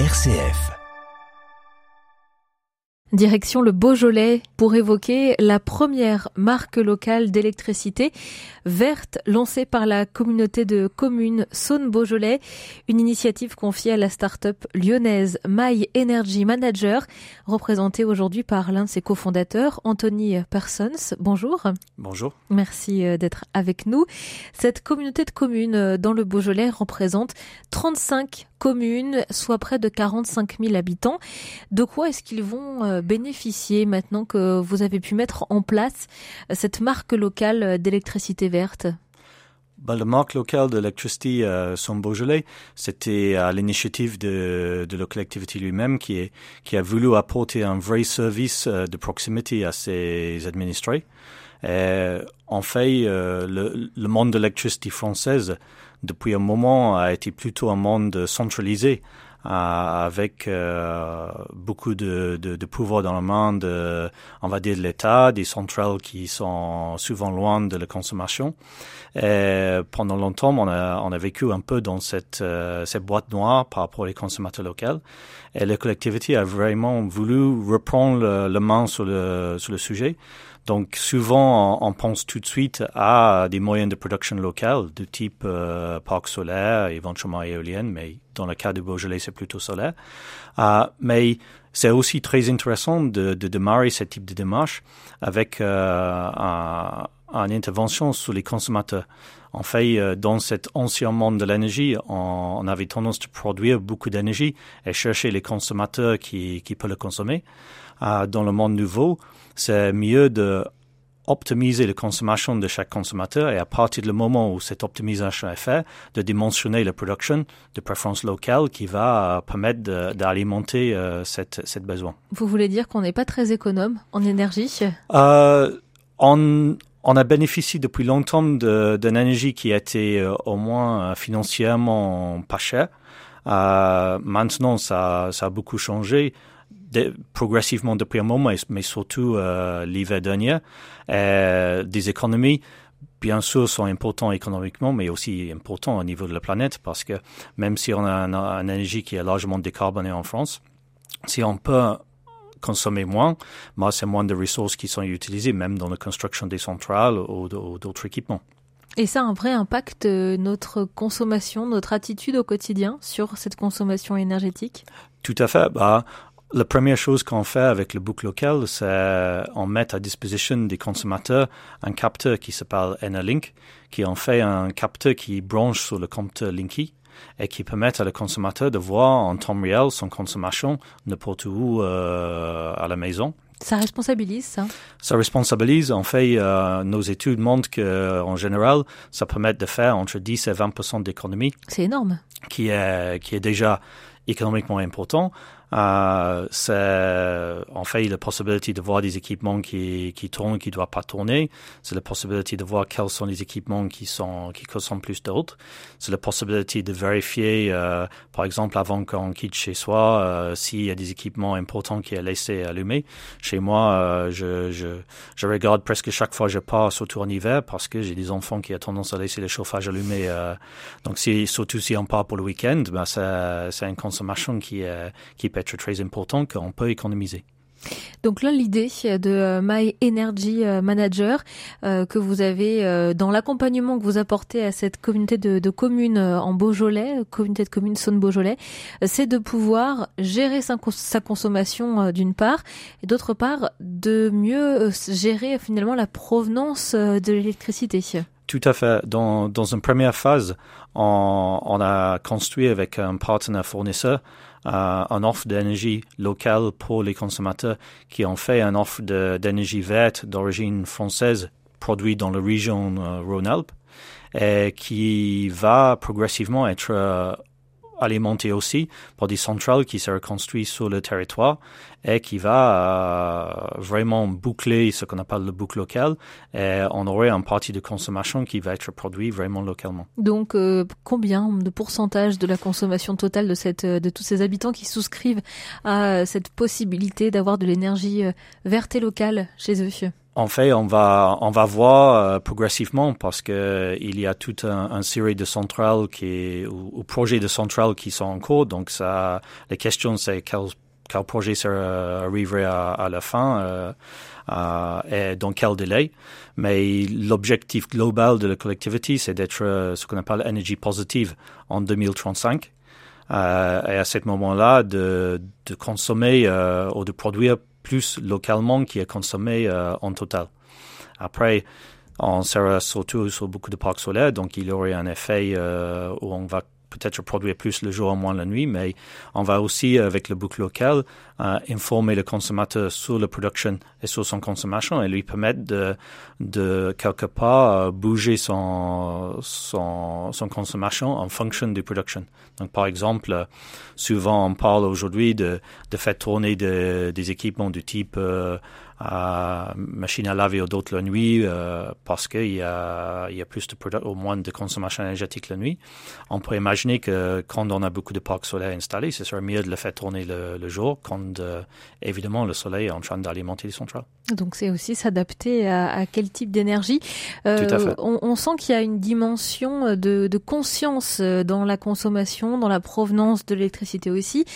RCF. Direction le Beaujolais pour évoquer la première marque locale d'électricité verte lancée par la communauté de communes Saône-Beaujolais, une initiative confiée à la start-up lyonnaise My Energy Manager, représentée aujourd'hui par l'un de ses cofondateurs, Anthony Persons. Bonjour. Bonjour. Merci euh, d'être avec nous. Cette communauté de communes euh, dans le Beaujolais représente 35 communes, soit près de 45 000 habitants. De quoi est-ce qu'ils vont euh, bénéficier maintenant que vous avez pu mettre en place cette marque locale d'électricité verte? Ben, la marque locale d'électricité euh, son Beaujolais, c'était à l'initiative de, de la collectivité lui-même qui, a voulu apporter un vrai service euh, de proximité à ses administrés. En fait, euh, le monde de l'électricité française, depuis un moment, a été plutôt un monde centralisé avec euh, beaucoup de, pouvoir dans la main de, on va dire, de l'État, des centrales qui sont souvent loin de la consommation. Et pendant longtemps, on a, vécu un peu dans cette, euh, cette boîte noire par rapport aux consommateurs locaux. Et la collectivité a vraiment voulu reprendre le, le main sur le, sur le sujet. Donc souvent, on, pense tout de suite à des moyens de production locale de type euh, parc solaire, éventuellement éolienne, mais dans le cas de Beaujolais, c'est plutôt solaire. Euh, mais c'est aussi très intéressant de, de, démarrer ce type de démarche avec euh, un, une intervention sur les consommateurs. En fait, euh, dans cet ancien monde de l'énergie, on, avait tendance à produire beaucoup d'énergie et chercher les consommateurs qui, qui peuvent le consommer. Euh, dans le monde nouveau, c'est mieux de optimiser la consommation de chaque consommateur et à partir du moment où cette optimisation est faite, de dimensionner la production de préférence locale qui va permettre d'alimenter euh, cette, cette besoin. Vous voulez dire qu'on n'est pas très économe en énergie? Euh, on, on a bénéficié depuis longtemps d'une énergie qui a été euh, au moins euh, financièrement pas chère. Euh, maintenant, ça, ça a beaucoup changé progressivement depuis un moment, mais surtout euh, l'hiver dernier. Euh, des économies, bien sûr, sont importantes économiquement, mais aussi importantes au niveau de la planète, parce que même si on a une, énergie qui est largement décarbonée en France, si on peut consommer moins, mais c'est moins de ressources qui sont utilisées, même dans la construction des centrales ou d'autres équipements. Et ça a un vrai impact notre consommation, notre attitude au quotidien sur cette consommation énergétique? Tout à fait. Bah, la première chose qu'on fait avec le book local, c'est on met à disposition des consommateurs un capteur qui s'appelle Enerlink, qui en fait un capteur qui branche sur le compteur Linky et qui permet à le consommateur de voir en temps réel son consommation n'importe où euh, à la maison. Ça responsabilise, ça? Ça responsabilise. En fait, euh, nos études montrent que, en général, ça permet de faire entre 10 et 20% d'économie. C'est énorme. Qui est, qui est déjà économiquement important. Euh, c'est en fait la possibilité de voir des équipements qui, qui tournent, qui ne doivent pas tourner. C'est la possibilité de voir quels sont les équipements qui sont qui consomment plus d'autres. C'est la possibilité de vérifier, euh, par exemple, avant qu'on quitte chez soi, euh, s'il y a des équipements importants qui est laissé allumés. Chez moi, euh, je, je, je regarde presque chaque fois que je pars, surtout en hiver, parce que j'ai des enfants qui ont tendance à laisser le chauffage allumé. Euh. donc, si, surtout si on part pour le week-end, ben, c'est une consommation qui, est qui être très important qu'on peut économiser. Donc là, l'idée de euh, My Energy euh, Manager euh, que vous avez dans l'accompagnement que vous apportez à cette communauté de, communes en Beaujolais, communauté de communes Saône-Beaujolais, c'est de pouvoir gérer sa, consommation d'une part et d'autre part de mieux gérer finalement la provenance de l'électricité. Tout à fait. Dans, dans une première phase, on, on a construit avec un partenaire fournisseur euh, une offre d'énergie locale pour les consommateurs qui ont fait une offre d'énergie verte d'origine française produite dans la région euh, Rhône-Alpes et qui va progressivement être euh, alimenté aussi par des centrales qui se construites sur le territoire et qui va euh, vraiment boucler ce qu'on appelle le boucle local et on aurait une partie de consommation qui va être produite vraiment localement. Donc euh, combien de pourcentage de la consommation totale de cette de tous ces habitants qui souscrivent à cette possibilité d'avoir de l'énergie euh, verte et locale chez eux en fait, on va on va voir euh, progressivement parce que il y a toute un, un série de centrales qui ou, ou, projets de centrales qui sont en cours. Donc ça, la question c'est quel quel projet sera, arriverait à, à la fin euh, euh, et dans quel délai. Mais l'objectif global de la collectivité, c'est d'être euh, ce qu'on appelle énergie positive en 2035. Euh, et à ce moment-là, de, de consommer euh, ou de produire plus localement qui est consommé euh, en total. Après, on sera surtout sur beaucoup de parcs solaires, donc il y aurait un effet euh, où on va peut-être produire plus le jour moins la nuit, mais on va aussi, avec le boucle local, euh, informer le consommateur sur la production et sur son consommation et lui permettre de, quelque part, bouger son, son, consommation en fonction de production. Donc, par exemple, souvent on parle aujourd'hui de, de faire tourner de, des équipements du type euh, à machine à laver ou d'autres la nuit euh, parce qu'il y a, il y a plus de au moins de consommation énergétique la nuit. On peut imaginer que quand on a beaucoup de parcs solaires installés, ce serait mieux de le faire tourner le, le jour quand euh, évidemment le soleil est en train d'alimenter les centrales. Donc c'est aussi s'adapter à, à, quel type d'énergie. Euh, on, on, sent qu'il y a une dimension de, de, conscience dans la consommation, dans la provenance de l'électricité aussi.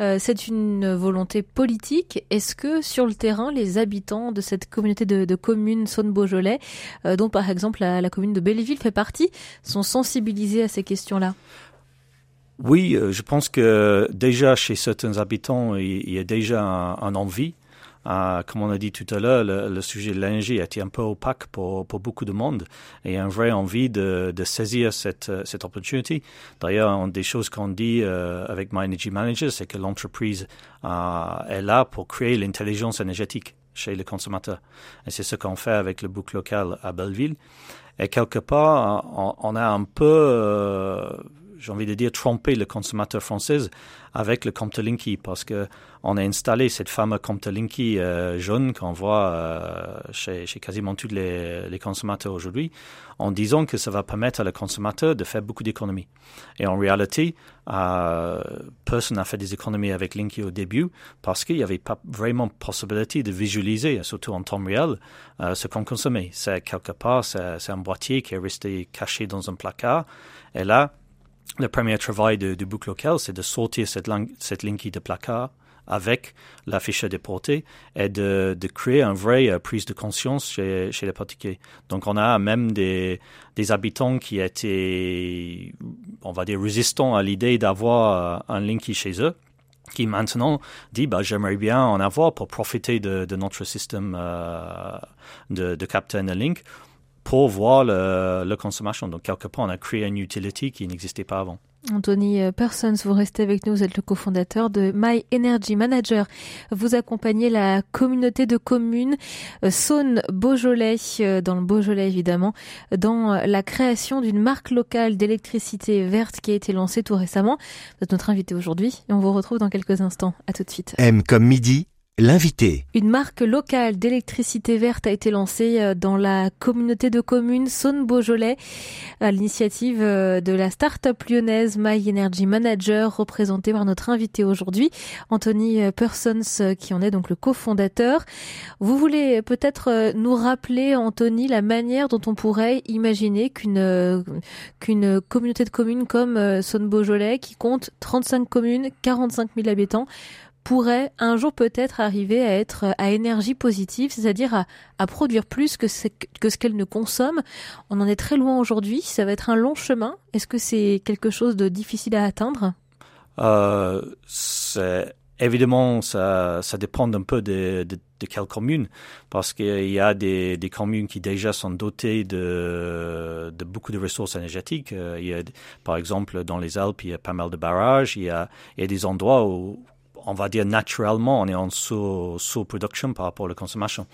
Euh, c'est une volonté politique. Est-ce que sur le terrain, les habitants de cette communauté de, communes Saône-Beaujolais, euh, dont par exemple la, commune de Belleville fait partie, sont sensibilisés à ces questions-là. Oui, euh, je pense que déjà chez certains habitants, il, y a déjà un, un envie. Euh, comme on a dit tout à l'heure, le, sujet de l'énergie a été un peu opaque pour, beaucoup de monde et une vraie envie de, saisir cette, cette opportunité. D'ailleurs, une des choses qu'on dit avec My Energy Manager, c'est que l'entreprise est là pour créer l'intelligence énergétique chez les consommateurs. Et c'est ce qu'on fait avec le book local à Belleville. Et quelque part, on, on a un peu, euh, j'ai envie de dire, trompé le consommateur français avec le compte Linky parce que on a installé cette fameuse compte Linky euh, jaune qu'on voit euh, chez, quasiment tous les, les consommateurs aujourd'hui, en disant que ça va permettre à le consommateur de faire beaucoup d'économies. Et en réalité, euh, personne n'a fait des économies avec Linky au début parce qu'il n'y avait pas vraiment possibilité de visualiser, surtout en temps réel, euh, ce qu'on consommait. C'est quelque part, c'est un boîtier qui est resté caché dans un placard. Et là, le premier travail de, de boucle local, c'est de sortir cette, langue, de placard avec la fiche déportée et de, créer une vraie euh, prise de conscience chez, les particuliers. Donc on a même des, habitants qui étaient, on va dire, résistants à l'idée d'avoir euh, un Linky chez eux qui maintenant dit bah, j'aimerais bien en avoir pour profiter de, de notre système euh, de, de Captain Link pour voir le, le consommation. Donc, quelque part, on a créé une utility qui n'existait pas avant. Anthony Persons, vous restez avec nous, vous êtes le cofondateur de My Energy Manager. Vous accompagnez la communauté de communes Saône-Beaujolais, dans le Beaujolais évidemment, dans la création d'une marque locale d'électricité verte qui a été lancée tout récemment. Vous êtes notre invité aujourd'hui et on vous retrouve dans quelques instants. À tout de suite. M comme midi L'invité. Une marque locale d'électricité verte a été lancée dans la communauté de communes Saône-Beaujolais à l'initiative de la start-up lyonnaise My Energy Manager représentée par notre invité aujourd'hui, Anthony Persons qui en est donc le cofondateur. Vous voulez peut-être nous rappeler, Anthony, la manière dont on pourrait imaginer qu'une qu'une communauté de communes comme Saône-Beaujolais qui compte 35 communes, 45 000 habitants pourrait un jour peut-être arriver à être à énergie positive, c'est-à-dire à, produire plus que, que ce qu'elle ne consomme. On en est très loin aujourd'hui, ça va être un long chemin. Est-ce que c'est quelque chose de difficile à atteindre? Euh, Évidemment, ça, ça dépend un peu de, quelle commune, parce qu'il y a des, des, communes qui déjà sont dotées de, de beaucoup de ressources énergétiques. Il y a, par exemple, dans les Alpes, il y a pas mal de barrages. Il y a, il y a des endroits où on va dire naturellement, on est en sous-production sous par rapport à la consommation.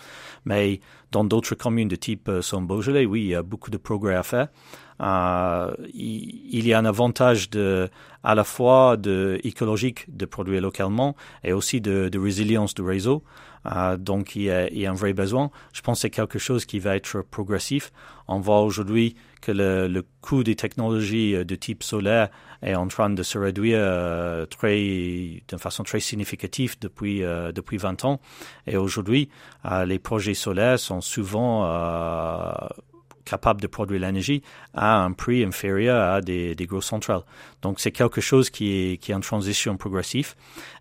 Mais dans d'autres communes de type euh, Beaujolais, oui, il y a beaucoup de progrès à faire. Euh, il, y a un avantage à la fois de écologique de produire localement et aussi de résilience du réseau. Euh, donc il y, a, il y, a, un vrai besoin. Je pense que c'est quelque chose qui va être progressif. On voit aujourd'hui que le, le, coût des technologies de type solaire est en train de se réduire euh, très, d'une façon très significative depuis, euh, depuis 20 ans. Et aujourd'hui, euh, les projets solaires sont souvent capable de produire l'énergie à un prix inférieur à des, des grosses centrales. Donc c'est quelque chose qui est, qui est en transition progressive.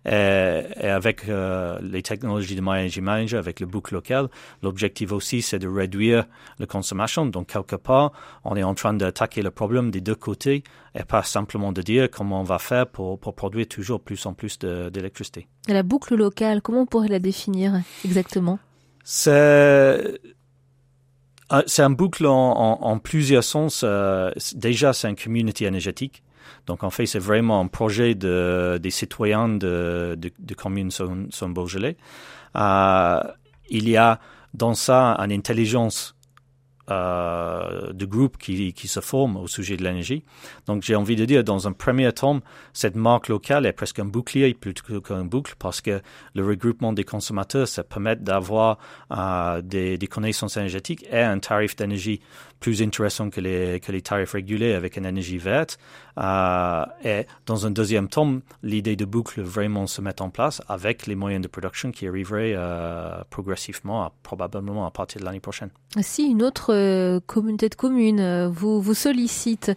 Et, et avec euh, les technologies de My Energy Manager, avec le book local, l'objectif aussi c'est de réduire la consommation. Donc quelque part, on est en train d'attaquer le problème des deux côtés et pas simplement de dire comment on va faire pour, pour produire toujours plus en plus d'électricité. La boucle locale, comment on pourrait la définir exactement? C'est euh, c'est un boucle en, plusieurs sens. Euh, déjà, c'est un community énergétique. Donc, en fait, c'est vraiment un projet de, des citoyens de, de, de commune son, son Beaujolais. Euh, il y a dans ça une intelligence euh, de groupes qui, se forment au sujet de l'énergie. Donc j'ai envie de dire, dans un premier temps, cette marque locale est presque un bouclier plutôt qu'un boucle parce que le regroupement des consommateurs, ça permet d'avoir euh, des, connaissances énergétiques et un tarif d'énergie plus intéressant que les, tarifs régulés avec une énergie verte. Euh, et dans un deuxième temps, l'idée de boucle vraiment se met en place avec les moyens de production qui arriveraient euh, progressivement, probablement à partir de l'année prochaine. Si une autre euh, communauté de communes euh, vous, vous sollicite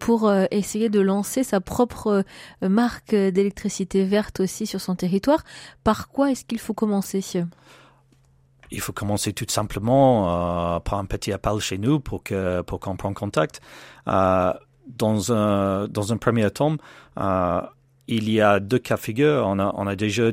pour euh, essayer de lancer sa propre marque d'électricité verte aussi sur son territoire, par quoi est-ce qu'il faut commencer? Il faut commencer tout simplement par un petit appel chez nous pour que pour qu'on prenne contact. Dans un dans un premier temps, il y a deux cas de figure. On a on a déjà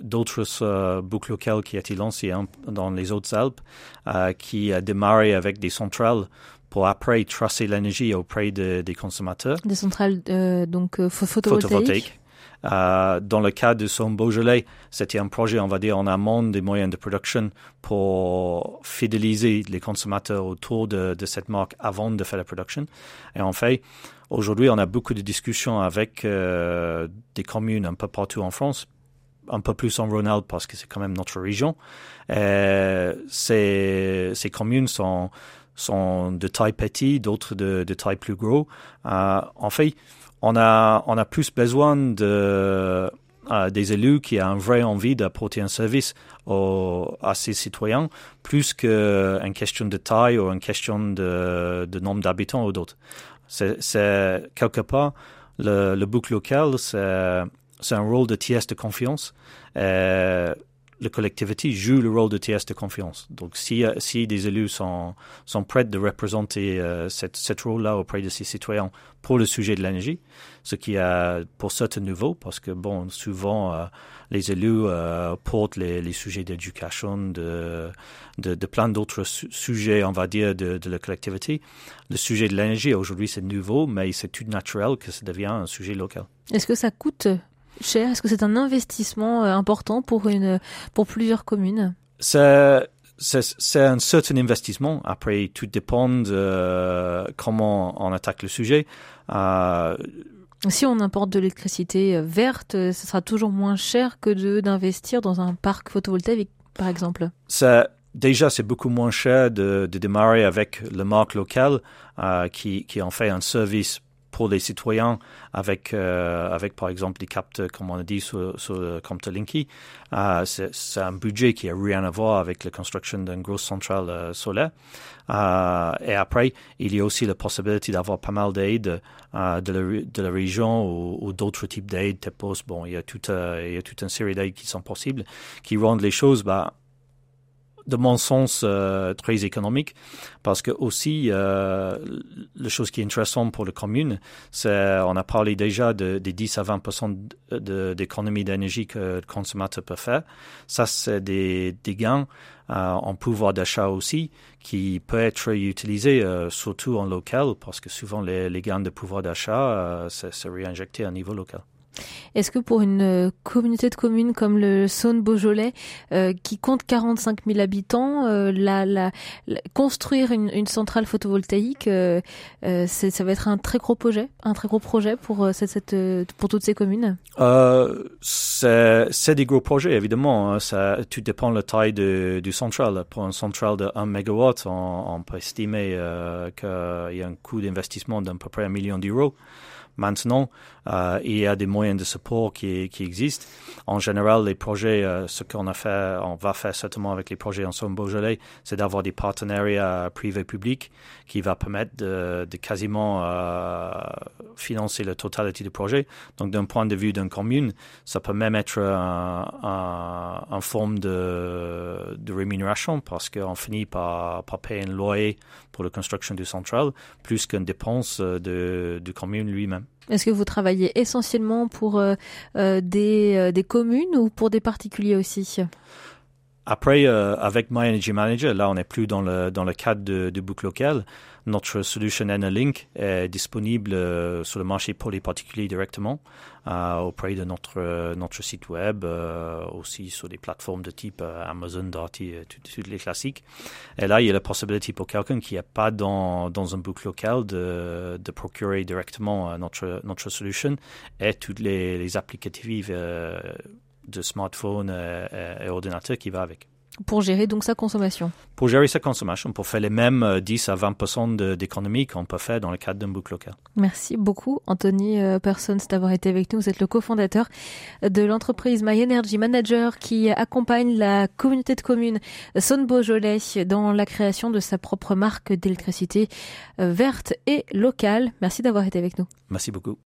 d'autres euh, boucles locales qui ont été lancées hein, dans les Hautes-Alpes, euh, qui a démarré avec des centrales pour après tracer l'énergie auprès de, des consommateurs. Des centrales euh, donc photovoltaïques. photovoltaïques. Euh, dans le cas de son Beaujolais, c'était un projet, on va dire, en amont des moyens de production pour fidéliser les consommateurs autour de, cette marque avant de faire la production. Et en fait, aujourd'hui, on a beaucoup de discussions avec euh, des communes un peu partout en France, un peu plus en Rhône-Alpes parce que c'est quand même notre région. Et ces, ces communes sont, sont de taille petite, d'autres de, de taille plus gros. Euh, en fait, on a, on a plus besoin de, euh, des élus qui ont une vraie envie d'apporter un service à ces citoyens, plus qu'une question de taille ou une question de, nombre d'habitants ou d'autres. C'est quelque part, le, le local, c'est un rôle de tiers de confiance. La collectivité joue le rôle de tiers de confiance. Donc, si, si des élus sont, sont prêts de représenter euh, cette, cette rôle-là auprès de ces citoyens pour le sujet de l'énergie, ce qui est pour certains nouveau, parce que, bon, souvent, euh, les élus euh, portent les, les sujets d'éducation, de, de, plein d'autres su sujets, on va dire, de, de la collectivité. Le sujet de l'énergie, aujourd'hui, c'est nouveau, mais c'est tout naturel que ça devient un sujet local. Est-ce que ça coûte cher Est-ce que c'est un investissement important pour, une, pour plusieurs communes? C'est c'est un certain investissement. Après, tout dépend de comment on attaque le sujet. Euh, si on importe de l'électricité verte, ce sera toujours moins cher que d'investir dans un parc photovoltaïque, par exemple. Ça, déjà, c'est beaucoup moins cher de, de démarrer avec le marque local euh, qui, qui en fait un service pour les citoyens avec, euh, avec par exemple des capteurs, comme on a dit, sur, sur le compteur Linky. C'est un budget qui n'a rien à voir avec la construction d'une grosse centrale euh, solaire. Euh, et après, il y a aussi la possibilité d'avoir pas mal d'aides de, la, région ou, d'autres types d'aides, TEPOS. Bon, il y a toute, il y a toute une série d'aides qui sont possibles, qui rendent les choses, bah, de mon sens euh, très économique parce que aussi euh, la chose qui est intéressante pour la commune c'est on a parlé déjà de, des 10 à 20% d'économie d'énergie que le consommateur peut faire. Ça c'est des, gains euh, en pouvoir d'achat aussi qui peut être utilisé surtout en local parce que souvent les, les gains de pouvoir d'achat c'est réinjecté à niveau local Est-ce que pour une euh, communauté de communes comme le Saône Beaujolais, euh, qui compte 45 000 habitants, euh, la, la, construire une, une, centrale photovoltaïque, euh, euh ça va être un très gros projet, un très gros projet pour cette, cette pour toutes ces communes? c'est des gros projets évidemment. Hein. Ça, tout dépend de la taille de, du central. Pour un central de 1 MW, on, on peut estimer qu'il y a un coût d'investissement d'à peu près un million d'euros. Maintenant, euh, il y a des moyens de support qui, qui existent. En général, les projets, euh, ce qu'on a fait, on va faire certainement avec les projets en Somme Beaujolais, c'est d'avoir des partenariats privés-publics qui va permettre de, de quasiment euh, financer la totalité du projet. Donc, d'un point de vue d'une commune, ça peut même être en forme de, de rémunération parce qu'on finit par, par payer un loyer pour la construction du central plus qu'une dépense de, de commune lui-même. Est-ce que vous travaillez essentiellement pour euh, euh, euh, des communes ou pour des particuliers aussi? Après, euh, avec My Energy Manager, là, on n'est plus dans le, dans le cadre de, de boucle locale. Notre solution Link est disponible euh, sur le marché pour les particuliers directement, euh, auprès de notre, notre site web, aussi sur des plateformes de type Amazon, Darty, toutes les classiques. Et là, il y a la possibilité pour quelqu'un qui n'est pas dans, dans un boucle local de, de procurer directement notre, notre solution et toutes les, les applicatifs de smartphone et, ordinateur qui va avec. Pour gérer donc sa consommation Pour gérer sa consommation, pour faire les mêmes 10 à 20 d'économie qu'on peut faire dans le cadre d'un book local. Merci beaucoup, Anthony euh, Persons, d'avoir été avec nous. Vous êtes le cofondateur de l'entreprise My Energy Manager qui accompagne la communauté de communes Saône-Beaujolais dans la création de sa propre marque d'électricité euh, verte et locale. Merci d'avoir été avec nous. Merci beaucoup.